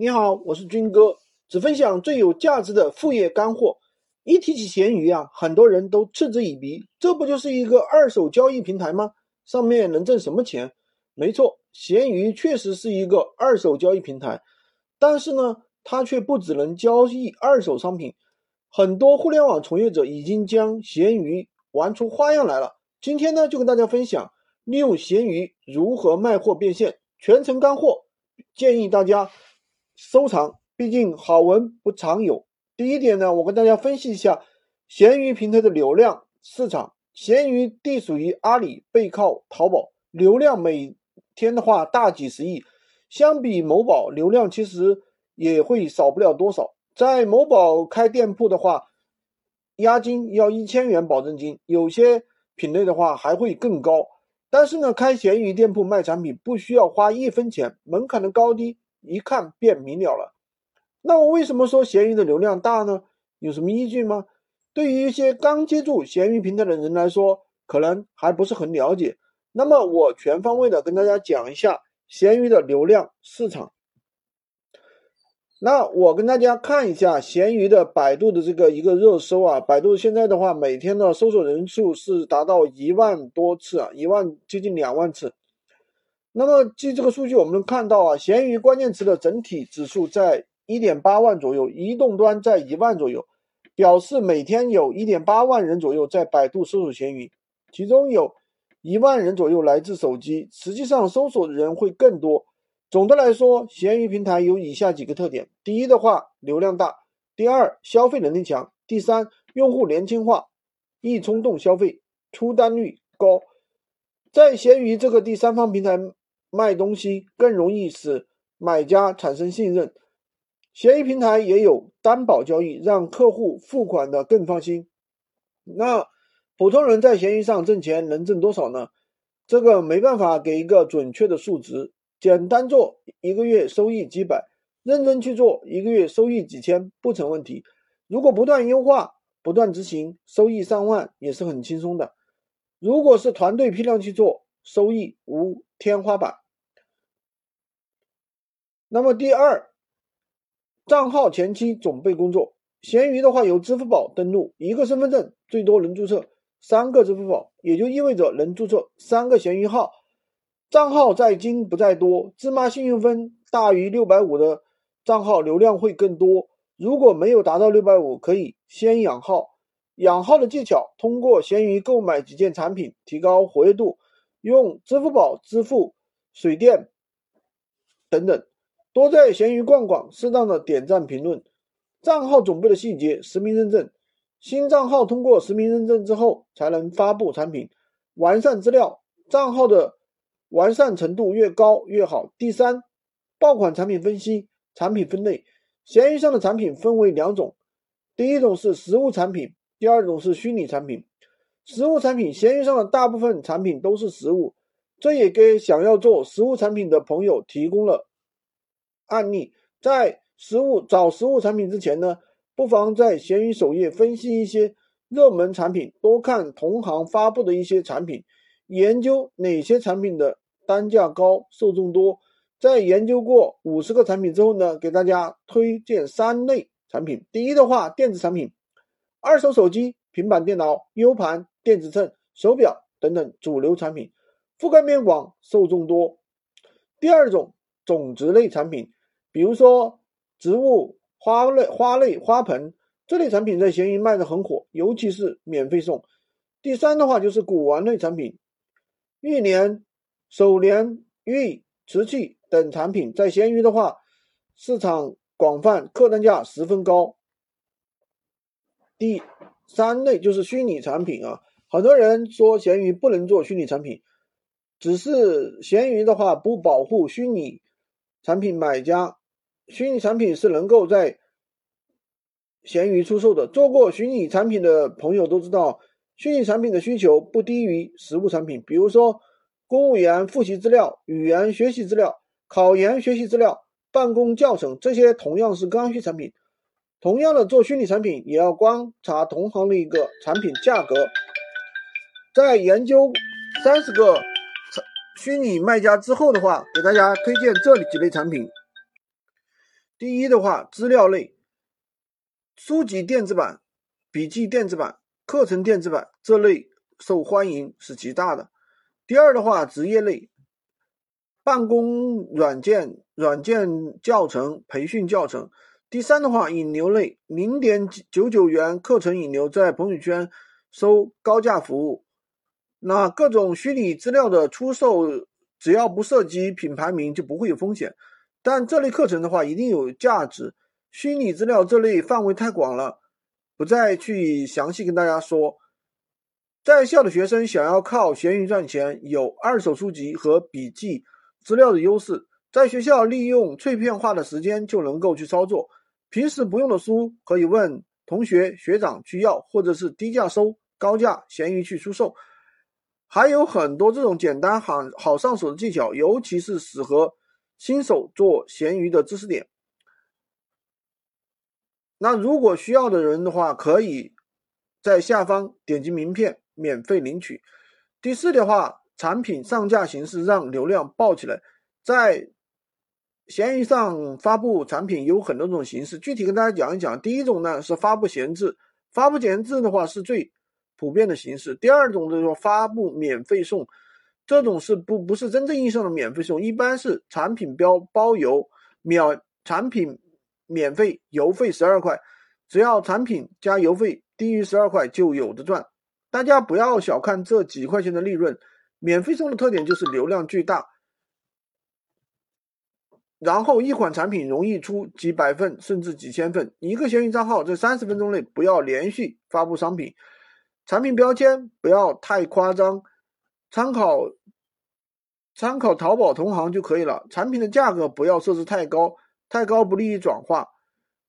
你好，我是军哥，只分享最有价值的副业干货。一提起闲鱼啊，很多人都嗤之以鼻，这不就是一个二手交易平台吗？上面能挣什么钱？没错，闲鱼确实是一个二手交易平台，但是呢，它却不只能交易二手商品。很多互联网从业者已经将闲鱼玩出花样来了。今天呢，就跟大家分享利用闲鱼如何卖货变现，全程干货，建议大家。收藏，毕竟好文不常有。第一点呢，我跟大家分析一下闲鱼平台的流量市场。闲鱼隶属于阿里，背靠淘宝，流量每天的话大几十亿。相比某宝，流量其实也会少不了多少。在某宝开店铺的话，押金要一千元保证金，有些品类的话还会更高。但是呢，开闲鱼店铺卖产品不需要花一分钱，门槛的高低。一看便明了了。那我为什么说闲鱼的流量大呢？有什么依据吗？对于一些刚接触闲鱼平台的人来说，可能还不是很了解。那么我全方位的跟大家讲一下闲鱼的流量市场。那我跟大家看一下闲鱼的百度的这个一个热搜啊，百度现在的话每天的搜索人数是达到一万多次啊，一万接近两万次。那么，据这个数据，我们能看到啊，闲鱼关键词的整体指数在一点八万左右，移动端在一万左右，表示每天有一点八万人左右在百度搜索闲鱼，其中有一万人左右来自手机，实际上搜索的人会更多。总的来说，闲鱼平台有以下几个特点：第一的话，流量大；第二，消费能力强；第三，用户年轻化，易冲动消费，出单率高。在闲鱼这个第三方平台。卖东西更容易使买家产生信任，闲鱼平台也有担保交易，让客户付款的更放心。那普通人在闲鱼上挣钱能挣多少呢？这个没办法给一个准确的数值，简单做一个月收益几百，认真去做一个月收益几千不成问题。如果不断优化、不断执行，收益上万也是很轻松的。如果是团队批量去做，收益无天花板。那么第二，账号前期准备工作。闲鱼的话，有支付宝登录，一个身份证最多能注册三个支付宝，也就意味着能注册三个闲鱼号。账号在精不在多，芝麻信用分大于六百五的账号流量会更多。如果没有达到六百五，可以先养号。养号的技巧，通过闲鱼购买几件产品，提高活跃度，用支付宝支付水电等等。多在闲鱼逛逛，适当的点赞评论。账号准备的细节：实名认证。新账号通过实名认证之后，才能发布产品。完善资料，账号的完善程度越高越好。第三，爆款产品分析，产品分类。闲鱼上的产品分为两种，第一种是实物产品，第二种是虚拟产品。实物产品，闲鱼上的大部分产品都是实物，这也给想要做实物产品的朋友提供了。案例在实物找实物产品之前呢，不妨在闲鱼首页分析一些热门产品，多看同行发布的一些产品，研究哪些产品的单价高、受众多。在研究过五十个产品之后呢，给大家推荐三类产品。第一的话，电子产品，二手手机、平板电脑、U 盘、电子秤、手表等等主流产品，覆盖面广，受众多。第二种，种子类产品。比如说，植物花类、花类、花盆这类产品在闲鱼卖的很火，尤其是免费送。第三的话就是古玩类产品，玉莲、手莲、玉、瓷器等产品在闲鱼的话，市场广泛，客单价十分高。第三类就是虚拟产品啊，很多人说闲鱼不能做虚拟产品，只是闲鱼的话不保护虚拟产品买家。虚拟产品是能够在闲鱼出售的。做过虚拟产品的朋友都知道，虚拟产品的需求不低于实物产品。比如说，公务员复习资料、语言学习资料、考研学习资料、办公教程，这些同样是刚需产品。同样的，做虚拟产品也要观察同行的一个产品价格。在研究三十个虚拟卖家之后的话，给大家推荐这几类产品。第一的话，资料类，书籍电子版、笔记电子版、课程电子版这类受欢迎是极大的。第二的话，职业类，办公软件、软件教程、培训教程。第三的话，引流类，零点九九元课程引流，在朋友圈收高价服务。那各种虚拟资料的出售，只要不涉及品牌名，就不会有风险。但这类课程的话，一定有价值。虚拟资料这类范围太广了，不再去详细跟大家说。在校的学生想要靠闲鱼赚钱，有二手书籍和笔记资料的优势，在学校利用碎片化的时间就能够去操作。平时不用的书，可以问同学、学长去要，或者是低价收，高价闲鱼去出售。还有很多这种简单好好上手的技巧，尤其是适合新手做闲鱼的知识点。那如果需要的人的话，可以在下方点击名片免费领取。第四的话，产品上架形式让流量爆起来。在闲鱼上发布产品有很多种形式，具体跟大家讲一讲。第一种呢是发布闲置，发布闲置的话是最。普遍的形式。第二种就是说发布免费送，这种是不不是真正意义上的免费送，一般是产品标包邮，秒产品免费邮费十二块，只要产品加邮费低于十二块就有的赚。大家不要小看这几块钱的利润，免费送的特点就是流量巨大，然后一款产品容易出几百份甚至几千份。一个闲鱼账号在三十分钟内不要连续发布商品。产品标签不要太夸张，参考参考淘宝同行就可以了。产品的价格不要设置太高，太高不利于转化。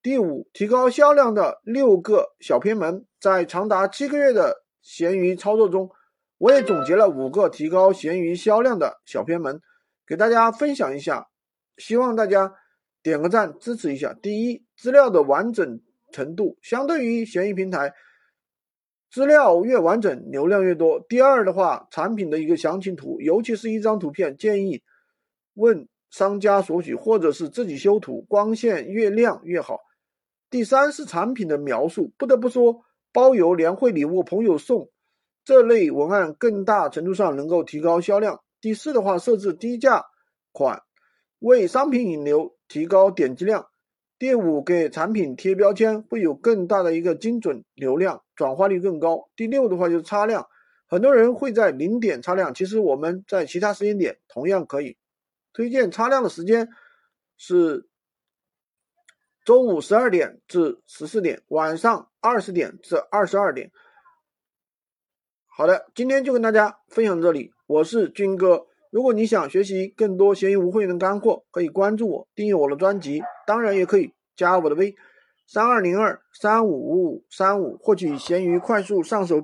第五，提高销量的六个小偏门，在长达七个月的闲鱼操作中，我也总结了五个提高闲鱼销量的小偏门，给大家分享一下，希望大家点个赞支持一下。第一，资料的完整程度，相对于闲鱼平台。资料越完整，流量越多。第二的话，产品的一个详情图，尤其是一张图片，建议问商家索取，或者是自己修图，光线越亮越好。第三是产品的描述，不得不说，包邮、年会礼物、朋友送这类文案，更大程度上能够提高销量。第四的话，设置低价款，为商品引流，提高点击量。第五，给产品贴标签，会有更大的一个精准流量，转化率更高。第六的话就是擦亮，很多人会在零点擦亮，其实我们在其他时间点同样可以。推荐擦亮的时间是中午十二点至十四点，晚上二十点至二十二点。好的，今天就跟大家分享这里，我是军哥。如果你想学习更多闲鱼无会员的干货，可以关注我，订阅我的专辑，当然也可以加我的微，三二零二三五五五三五，获取闲鱼快速上手。